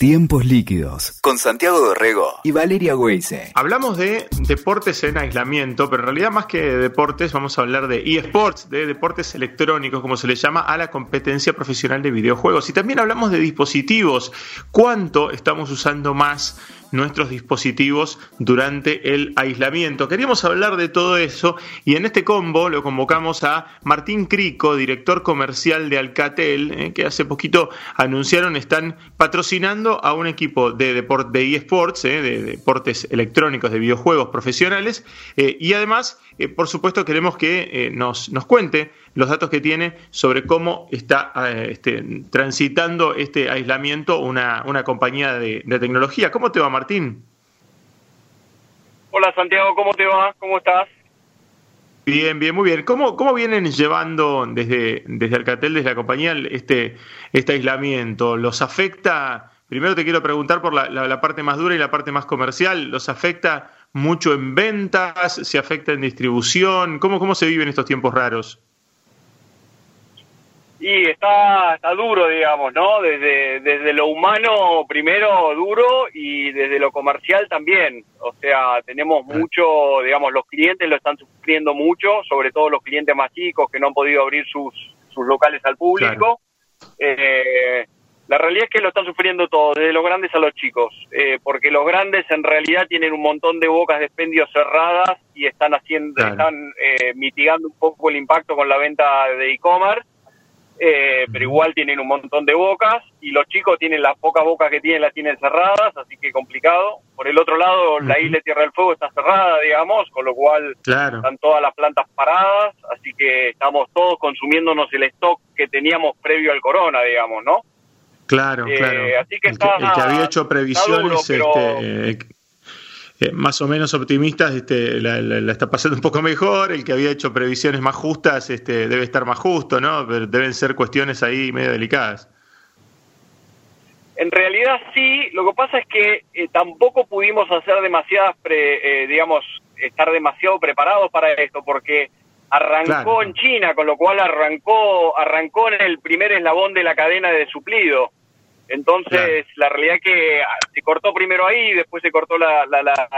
Tiempos líquidos con Santiago Dorrego y Valeria Weise. Hablamos de deportes en aislamiento, pero en realidad más que de deportes vamos a hablar de eSports, de deportes electrónicos, como se le llama a la competencia profesional de videojuegos. Y también hablamos de dispositivos. ¿Cuánto estamos usando más nuestros dispositivos durante el aislamiento? Queríamos hablar de todo eso y en este combo lo convocamos a Martín Crico, director comercial de Alcatel, eh, que hace poquito anunciaron están patrocinando a un equipo de, deporte, de eSports, eh, de, deportes electrónicos, de videojuegos profesionales, eh, y además, por supuesto, queremos que nos, nos cuente los datos que tiene sobre cómo está este, transitando este aislamiento una, una compañía de, tecnología. ¿Cómo te va? Hola Santiago, ¿cómo te va? ¿Cómo estás? Bien, bien, muy bien. ¿Cómo, cómo vienen llevando desde, desde Alcatel, desde la compañía, este, este aislamiento? ¿Los afecta Primero te quiero preguntar por la, parte más dura y la parte más comercial. ¿Los afecta mucho en ventas? ¿Se afecta en distribución? ¿Cómo, cómo se viven estos tiempos raros? Y está, está duro, digamos, ¿no? Desde, desde lo humano primero duro y desde lo comercial también. O sea, tenemos mucho, digamos, los clientes lo están sufriendo mucho, sobre todo los clientes más chicos que no han podido abrir sus, sus locales al público. Eh, la realidad es que lo están sufriendo todos, desde los grandes a los chicos, eh, porque los grandes en realidad tienen un montón de bocas de expendio cerradas y están haciendo, están eh, mitigando un poco el impacto con la venta de e-commerce, eh, pero igual tienen un montón de bocas y los chicos tienen las pocas bocas que tienen las tienen cerradas, así que complicado. Por el otro lado, la isla Tierra del Fuego está cerrada, digamos, con lo cual están todas las plantas paradas, así que estamos todos consumiéndonos el stock que teníamos previo al corona, digamos, ¿no? Claro, eh, claro. Así que el, que, había hecho previsiones este, eh, más o menos optimistas este, la, está pasando un poco mejor. El que había hecho previsiones más justas este, debe estar más justo, ¿no? Pero deben ser cuestiones ahí medio delicadas. En realidad sí, lo que pasa es que eh, tampoco pudimos hacer demasiadas, digamos, estar demasiado preparados para esto, porque arrancó en China, con lo cual arrancó, arrancó en el primer eslabón de la cadena de suplido. Entonces, la realidad es que ah, se cortó primero ahí, después se cortó la, la, la,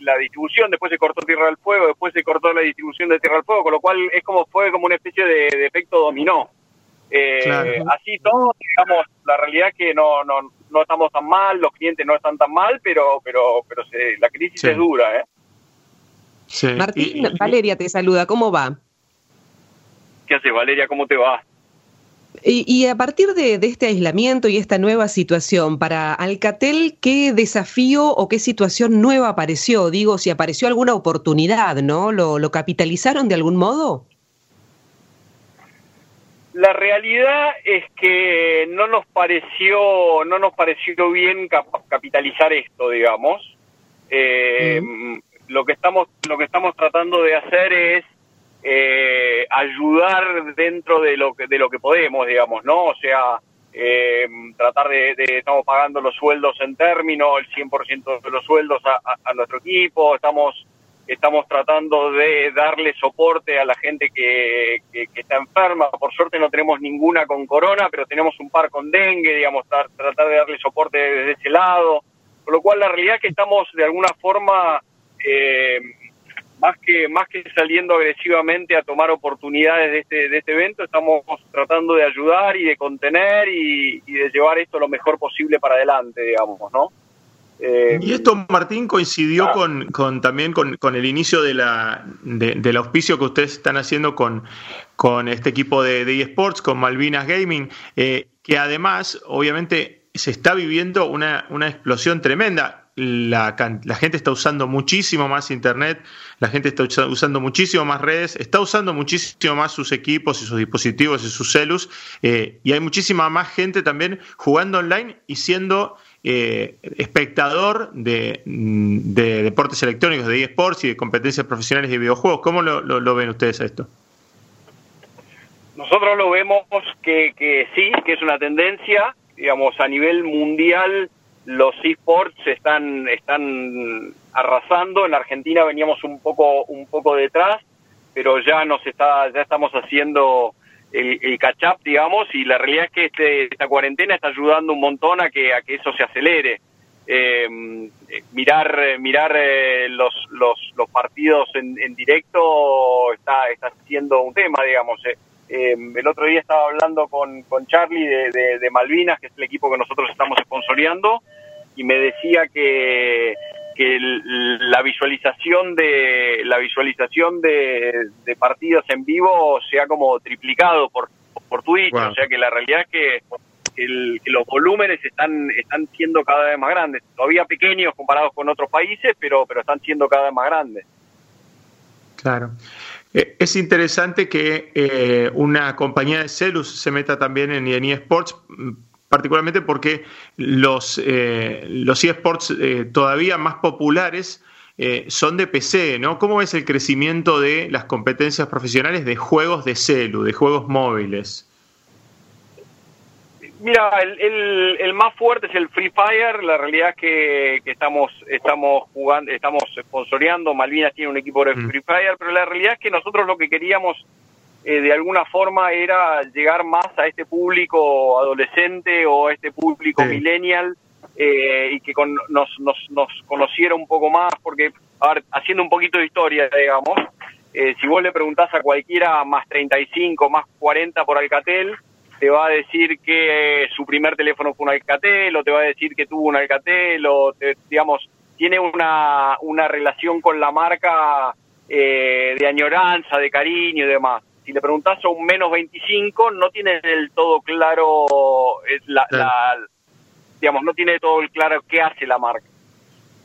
la, distribución, después se cortó Tierra del Fuego, después se cortó la distribución de Tierra del Fuego, con lo cual es como fue como una especie de, efecto dominó. Eh, Así todo, digamos, la realidad es que no, no, no estamos tan mal, los clientes no están tan mal, pero, pero, pero la crisis es dura, ¿eh? Martín, Valeria te saluda, ¿cómo va? ¿Qué haces, Valeria? ¿Cómo te va? Y, a partir de, este aislamiento y esta nueva situación, para Alcatel, ¿qué desafío o qué situación nueva apareció? Digo, si apareció alguna oportunidad, ¿no? ¿Lo, capitalizaron de algún modo? La realidad es que no nos pareció, no nos pareció bien capitalizar esto, digamos. Eh, mm. Lo que estamos, lo que estamos tratando de hacer es eh, ayudar dentro de lo que de lo que podemos, digamos, ¿no? O sea, eh, tratar de, estamos pagando los sueldos en término, el 100% de los sueldos a, nuestro equipo, estamos estamos tratando de darle soporte a la gente que, que, está enferma. Por suerte no tenemos ninguna con corona, pero tenemos un par con dengue, digamos, tratar de darle soporte desde ese lado. Con lo cual la realidad es que estamos de alguna forma eh, más que más que saliendo agresivamente a tomar oportunidades de este, de este evento, estamos tratando de ayudar y de contener y, de llevar esto lo mejor posible para adelante, digamos, ¿no? Eh, y esto, Martín, coincidió ah. con, con, también con, con, el inicio de la, del auspicio que ustedes están haciendo con, con este equipo de, de eSports, con Malvinas Gaming, eh, que además, obviamente, se está viviendo una, una explosión tremenda la, gente está usando muchísimo más Internet, la gente está usando muchísimo más redes, está usando muchísimo más sus equipos y sus dispositivos y sus celus, eh, y hay muchísima más gente también jugando online y siendo eh, espectador de, deportes electrónicos, de eSports y de competencias profesionales de videojuegos. ¿Cómo lo, ven ustedes esto? Nosotros lo vemos que, que sí, que es una tendencia, digamos, a nivel mundial los esports están están arrasando en Argentina veníamos un poco un poco detrás pero ya nos está ya estamos haciendo el, el catch up, digamos, y la realidad es que este, esta cuarentena está ayudando un montón a que, a que eso se acelere. Eh, mirar mirar eh, los, los, los partidos en, en, directo está, está siendo un tema, digamos. Eh, el otro día estaba hablando con, con Charlie de, de, de, Malvinas, que es el equipo que nosotros estamos sponsoreando, y me decía que, que el, la visualización de la visualización de, de, partidos en vivo se ha como triplicado por, por Twitch, wow. o sea que la realidad es que el, que los volúmenes están están siendo cada vez más grandes, todavía pequeños comparados con otros países, pero pero están siendo cada vez más grandes. Claro. Eh, es interesante que eh, una compañía de Celus se meta también en, eSports, particularmente porque los, eh, los eSports todavía más populares son de PC, ¿no? ¿Cómo ves el crecimiento de las competencias profesionales de juegos de celu, de juegos móviles? Mira, el, el, el, más fuerte es el Free Fire. La realidad es que, que, estamos estamos jugando, estamos sponsoreando. Malvinas tiene un equipo de Free Fire, pero la realidad es que nosotros lo que queríamos eh, de alguna forma era llegar más a este público adolescente o a este público sí. millennial eh, y que con, nos, nos, nos conociera un poco más, porque, a ver, haciendo un poquito de historia, digamos, eh, si vos le preguntás a cualquiera más 35, más 40 por Alcatel, te va a decir que su primer teléfono fue un Alcatel, o te va a decir que tuvo un Alcatel, o te, digamos, tiene una, una relación con la marca eh, de añoranza, de cariño y demás. Si le preguntás a un menos 25, no tiene del todo claro, la, la, digamos, no tiene todo el claro qué hace la marca.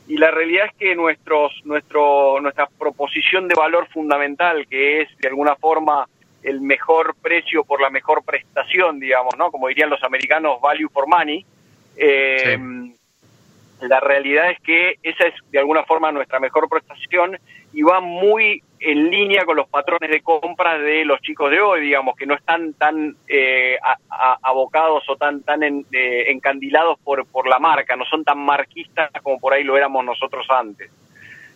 Y la realidad es que nuestros, nuestro, nuestra proposición de valor fundamental, que es de alguna forma el mejor precio por la mejor prestación, digamos, ¿no? Como dirían los americanos, value for money. Eh, sí. La realidad es que esa es de alguna forma nuestra mejor prestación y va muy en línea con los patrones de compra de los chicos de hoy, digamos, que no están tan eh, a, a, abocados o tan tan en, eh, encandilados por, por la marca, no son tan marquistas como por ahí lo éramos nosotros antes.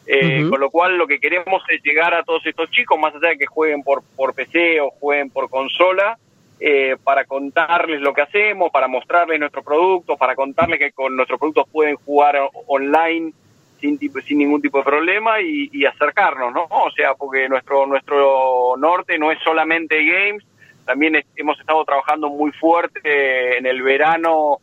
Eh, uh -huh. Con lo cual lo que queremos es llegar a todos estos chicos, más allá de que jueguen por, por PC o jueguen por consola, eh, para contarles lo que hacemos, para mostrarles nuestro producto, para contarles que con nuestros productos pueden jugar online sin, tipo, sin ningún tipo de problema y, y, acercarnos, ¿no? O sea, porque nuestro, nuestro norte no es solamente games, también es, hemos estado trabajando muy fuerte en el verano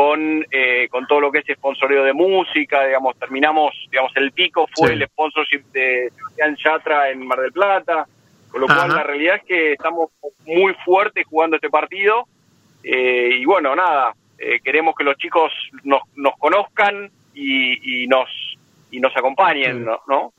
con, eh, con todo lo que es sponsoreo de música, digamos, terminamos, digamos, el pico fue sí. el sponsorship de Sebastián Yatra en Mar del Plata, con lo Ajá. cual la realidad es que estamos muy fuertes jugando este partido eh, y bueno, nada, eh, queremos que los chicos nos, nos conozcan y, y nos y nos acompañen, ¿no?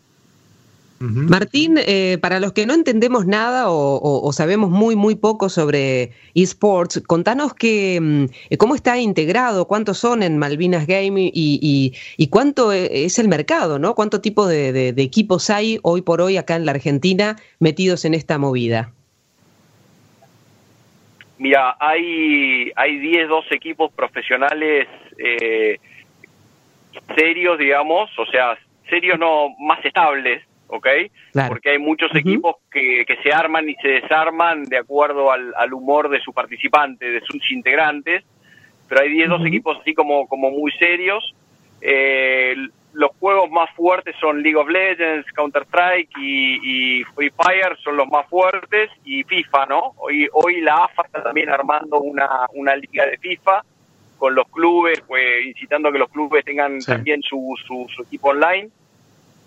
Martín, eh, para los que no entendemos nada o, o, o, sabemos muy, muy poco sobre esports, contanos que, mm, cómo está integrado, cuántos son en Malvinas Game y, y, y cuánto e, es el mercado, ¿no? ¿Cuánto tipo de, de, de, equipos hay hoy por hoy acá en la Argentina metidos en esta movida? Mira, hay, hay 10, 12 equipos profesionales eh, serios, digamos, o sea, serios no más estables, ¿ok? Claro. Porque hay muchos uh -huh. equipos que, que, se arman y se desarman de acuerdo al, al, humor de su participante, de sus integrantes, pero hay 10, uh -huh. dos equipos así como, como muy serios. Eh, los juegos más fuertes son League of Legends, Counter-Strike y, y, Free Fire son los más fuertes y FIFA, ¿no? Hoy, hoy la AFA está también armando una, una liga de FIFA con los clubes, pues, incitando a que los clubes tengan sí. también su, su, su, equipo online.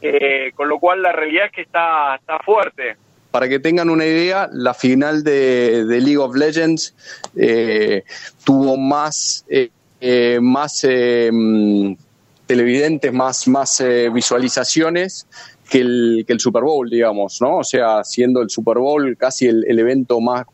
Eh, con lo cual la realidad es que está, está fuerte. Para que tengan una idea, la final de, League of Legends eh, tuvo más, eh, eh más eh, televidentes, más, más eh, visualizaciones que el, que el Super Bowl, digamos, ¿no? O sea, siendo el Super Bowl casi el, el evento más,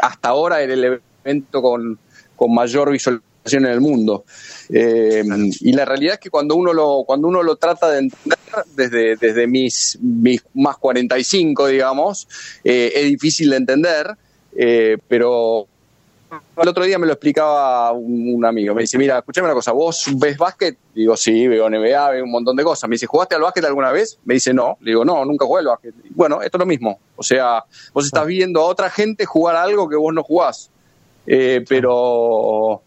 hasta ahora era el evento con, con mayor visualización en el mundo. Eh, y la realidad es que cuando uno lo, cuando uno lo trata de entender desde, desde mis, mis más 45, digamos, eh, es difícil de entender, eh, pero el otro día me lo explicaba un, amigo. Me dice, mira, escúchame una cosa, ¿vos ves básquet? Digo, sí, veo NBA, veo un montón de cosas. Me dice, ¿jugaste al básquet alguna vez? Me dice, no. Le digo, no, nunca jugué al básquet. Bueno, esto es lo mismo. O sea, vos estás viendo a otra gente jugar algo que vos no jugás. Pero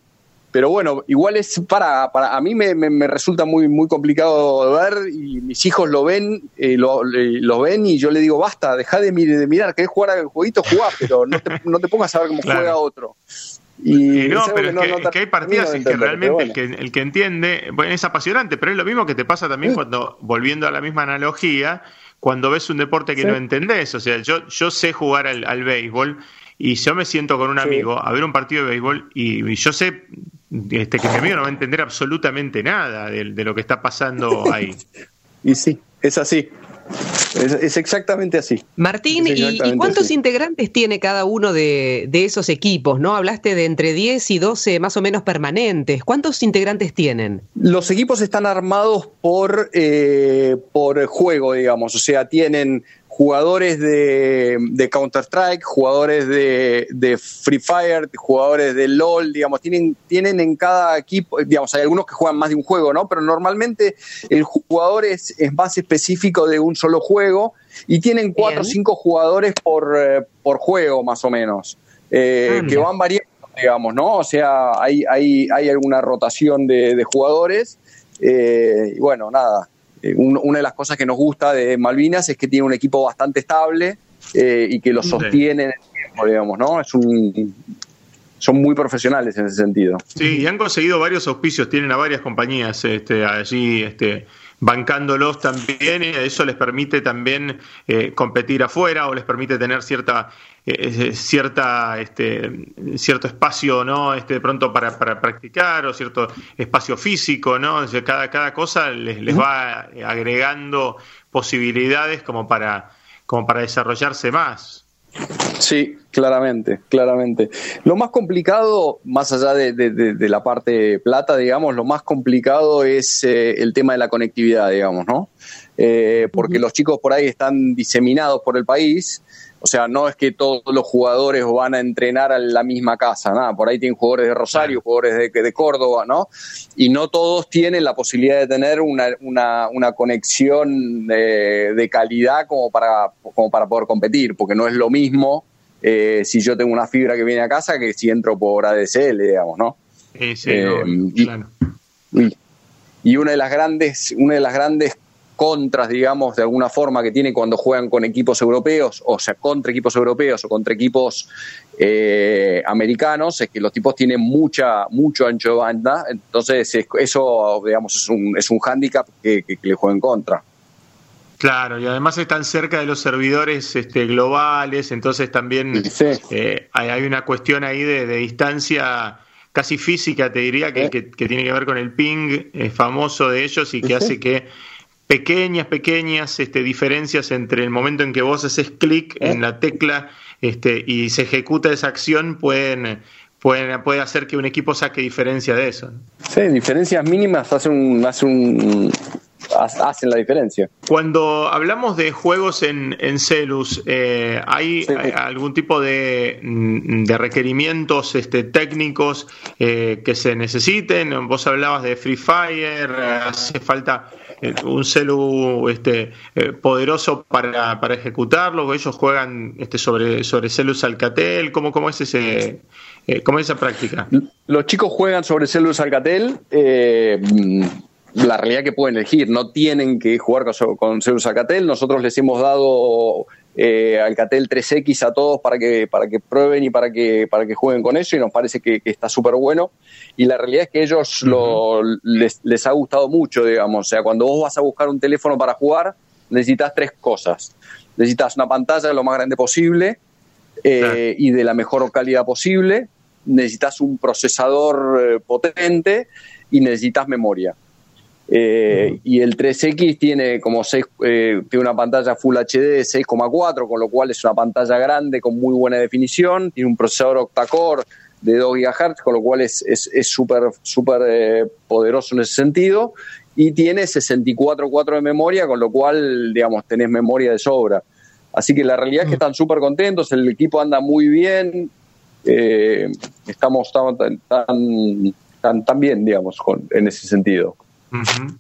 pero bueno, igual es para, para a mí me, me, resulta muy muy complicado de ver y mis hijos lo ven, eh, lo, lo, ven y yo le digo, basta, deja de, de mirar, querés jugar al jueguito, jugá, pero no te, no te pongas a ver cómo juega otro. Y no, pero es, que, hay partidas en que realmente el, que, el que entiende, bueno, es apasionante, pero es lo mismo que te pasa también cuando, volviendo a la misma analogía, cuando ves un deporte que no entendés. O sea, yo, yo sé jugar al, al béisbol y yo me siento con un amigo a ver un partido de béisbol y, yo sé este, que mi amigo no va a entender absolutamente nada de, lo que está pasando ahí. y sí, es así. Es, exactamente así. Martín, ¿y, cuántos integrantes tiene cada uno de, esos equipos? ¿No? Hablaste de entre 10 y 12 más o menos permanentes. ¿Cuántos integrantes tienen? Los equipos están armados por, eh, por juego, digamos. O sea, tienen jugadores de, Counter-Strike, jugadores de, Free Fire, jugadores de LOL, digamos, tienen, tienen en cada equipo, digamos, hay algunos que juegan más de un juego, ¿no? Pero normalmente el jugador es, más específico de un solo juego y tienen cuatro o cinco jugadores por, eh, por juego, más o menos, eh, ah, que van variando, digamos, ¿no? O sea, hay, hay, hay alguna rotación de, jugadores. Eh, y bueno, nada, eh, una de las cosas que nos gusta de Malvinas es que tiene un equipo bastante estable eh, y que lo sostiene en el tiempo, digamos, ¿no? Es un, son muy profesionales en ese sentido. Sí, y han conseguido varios auspicios, tienen a varias compañías este, allí este, bancándolos también, y eso les permite también eh, competir afuera o les permite tener cierta eh, cierta este, cierto espacio no este de pronto para, para practicar o cierto espacio físico no cada cada cosa les, les va agregando posibilidades como para como para desarrollarse más. Sí, claramente, claramente. Lo más complicado, más allá de, la parte plata, digamos, lo más complicado es eh, el tema de la conectividad, digamos, ¿no? Eh, porque los chicos por ahí están diseminados por el país o sea, no es que todos los jugadores van a entrenar a la misma casa, nada. Por ahí tienen jugadores de Rosario, jugadores de, de Córdoba, ¿no? Y no todos tienen la posibilidad de tener una, una, una conexión de, de, calidad como para, como para poder competir, porque no es lo mismo eh, si yo tengo una fibra que viene a casa que si entro por ADSL, digamos, ¿no? Sí, sí, eh, claro. Y, y una de las grandes, una de las grandes contras, digamos, de alguna forma que tiene cuando juegan con equipos europeos, o sea, contra equipos europeos o contra equipos eh, americanos, es que los tipos tienen mucha, mucho ancho de banda, entonces eso, digamos, es un, es un hándicap que, le juega en contra. Claro, y además están cerca de los servidores este, globales, entonces también eh, hay, una cuestión ahí de, distancia casi física, te diría, que, que, tiene que ver con el ping eh, famoso de ellos y que hace que pequeñas, pequeñas este, diferencias entre el momento en que vos haces clic en la tecla este, y se ejecuta esa acción pueden, pueden, puede hacer que un equipo saque diferencia de eso. Sí, diferencias mínimas hacen un, un, hacen la diferencia. Cuando hablamos de juegos en, en Celus, eh, ¿hay, algún tipo de, mm, de requerimientos este, técnicos eh, que se necesiten? Vos hablabas de Free Fire, hace falta eh, un celu este, poderoso para, para ejecutarlo, ellos juegan este, sobre, sobre celus Alcatel, ¿cómo, cómo es ese... ¿Cómo es esa práctica? Los chicos juegan sobre Celus Alcatel la realidad que pueden elegir, no tienen que jugar con, con Zeus Alcatel, nosotros les hemos dado eh, Alcatel 3X a todos para que, para que prueben y para que, para que jueguen con eso y nos parece que, está súper bueno. Y la realidad es que ellos lo, les, les, ha gustado mucho, digamos, o sea, cuando vos vas a buscar un teléfono para jugar, necesitas tres cosas, necesitas una pantalla lo más grande posible eh, y de la mejor calidad posible, necesitas un procesador eh, potente y necesitas memoria. Eh, y el 3X tiene como 6, eh, tiene una pantalla Full HD de 6,4, con lo cual es una pantalla grande con muy buena definición, tiene un procesador octa-core de 2 GHz, con lo cual es súper es, super, eh, poderoso en ese sentido, y tiene 64.4 de memoria, con lo cual, digamos, tenés memoria de sobra. Así que la realidad es que están súper contentos, el equipo anda muy bien, eh, estamos tan, tan, tan, bien, digamos, con, en ese sentido.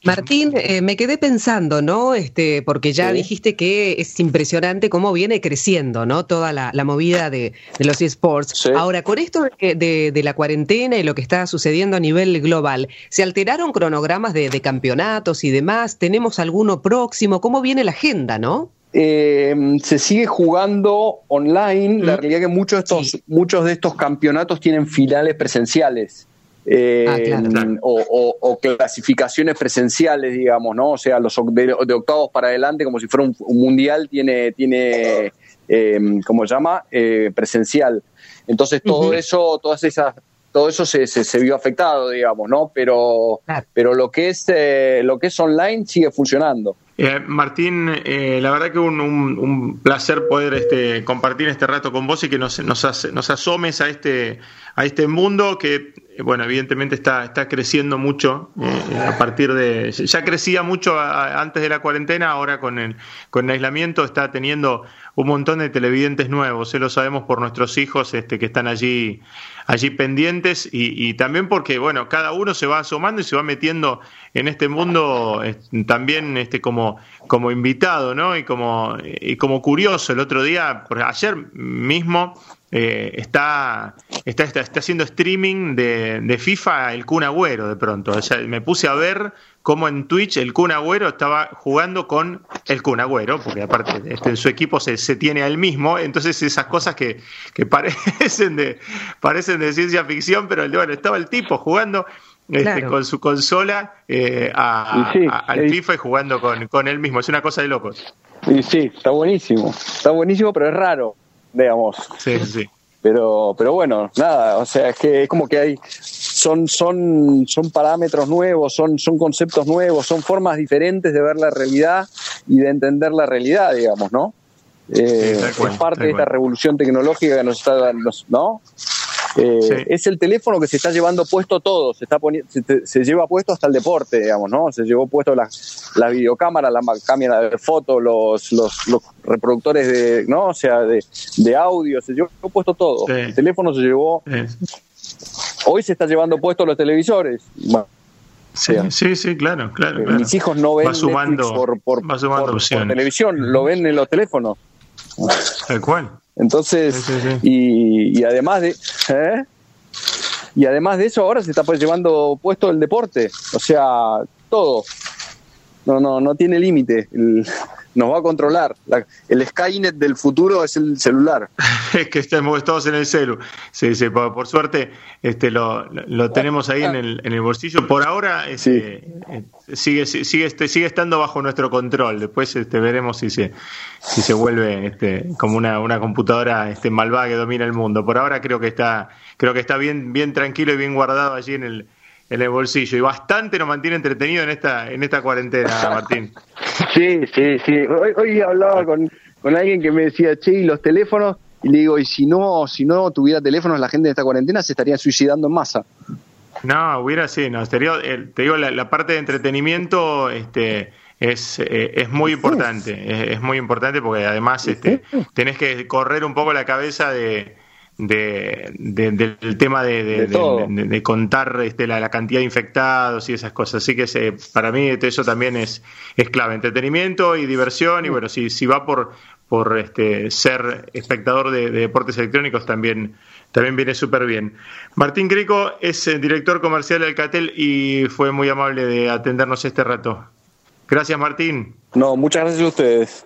Martín, eh, me quedé pensando, ¿no? Este, porque ya dijiste que es impresionante cómo viene creciendo, ¿no? Toda la, movida de, los esports. Ahora, con esto de, la cuarentena y lo que está sucediendo a nivel global, ¿se alteraron cronogramas de, campeonatos y demás? ¿Tenemos alguno próximo? ¿Cómo viene la agenda, no? Eh, se sigue jugando online. La realidad es que muchos de estos, muchos de estos campeonatos tienen finales presenciales. Eh, ah, o, clasificaciones presenciales, digamos, ¿no? O sea, los de, octavos para adelante, como si fuera un, mundial, tiene, tiene eh, ¿cómo se llama? Eh, presencial. Entonces todo eso, todas esas, todo eso se, se, vio afectado, digamos, ¿no? Pero, pero lo que es eh, lo que es online sigue funcionando. Eh, Martín, eh, la verdad que un, un, placer poder este, compartir este rato con vos y que nos, nos, nos asomes a este, a este mundo que, bueno, evidentemente está, está creciendo mucho eh, a partir de... Ya crecía mucho antes de la cuarentena, ahora con el, con el aislamiento está teniendo un montón de televidentes nuevos, lo sabemos por nuestros hijos este, que están allí allí pendientes y, también porque, bueno, cada uno se va asomando y se va metiendo en este mundo también este, como, como invitado, ¿no? Y como, y como curioso. El otro día, ayer mismo, eh, está, está, está, haciendo streaming de, de, FIFA el Kun Agüero de pronto. O sea, me puse a ver cómo en Twitch el Kun Agüero estaba jugando con el Kun Agüero, porque aparte este, en su equipo se, se, tiene a él mismo, entonces esas cosas que, que parecen, de, parecen de ciencia ficción, pero bueno, estaba el tipo jugando este, con su consola eh, al FIFA y jugando con, con él mismo, es una cosa de locos. Y sí, está buenísimo, está buenísimo, pero es raro digamos. Sí, sí. Pero, pero bueno, nada, o sea, es que es como que hay, son, son, son parámetros nuevos, son, son conceptos nuevos, son formas diferentes de ver la realidad y de entender la realidad, digamos, ¿no? Eh, es parte de esta revolución tecnológica que nos está dando, ¿no? Eh, es el teléfono que se está llevando puesto todo, se, está se, lleva puesto hasta el deporte, digamos, ¿no? Se llevó puesto la, la videocámara, la cámara de foto, los, los, reproductores de, ¿no? O sea, de, de audio, se llevó puesto todo. El teléfono se llevó... Hoy se está llevando puesto los televisores. Sí, sí, sí, claro, claro, Mis hijos no ven por, por, televisión, lo ven en los teléfonos. Tal cual. Entonces, Y, y, además de... ¿eh? Y además de eso, ahora se está pues llevando puesto el deporte. O sea, todo. No, no, no tiene límite nos va a controlar. el Skynet del futuro es el celular. es que estamos todos en el celu. Sí, sí, por, suerte este, lo, lo, tenemos ahí en el, en el bolsillo. Por ahora este, eh, sigue, sigue, este, sigue estando bajo nuestro control. Después este, veremos si se, si se vuelve este, como una, una computadora este, malvada que domina el mundo. Por ahora creo que está, creo que está bien, bien tranquilo y bien guardado allí en el en el bolsillo y bastante nos mantiene entretenido en esta en esta cuarentena, Martín. Sí, sí, sí. Hoy, hoy hablaba con, con alguien que me decía, che, ¿y los teléfonos? Y le digo, y si no, si no tuviera teléfonos, la gente de esta cuarentena se estaría suicidando en masa. No, hubiera sí, no, te digo, la, parte de entretenimiento este, es, eh, es muy importante, es, muy importante porque además este, tenés que correr un poco la cabeza de, de, del tema de, contar este, la, cantidad de infectados y esas cosas. Así que para mí eso también es, es clave, entretenimiento y diversión y bueno, si, si va por, por este, ser espectador de, deportes electrónicos también, también viene súper bien. Martín Greco es eh, director comercial de Alcatel y fue muy amable de atendernos este rato. Gracias Martín. No, muchas gracias a ustedes.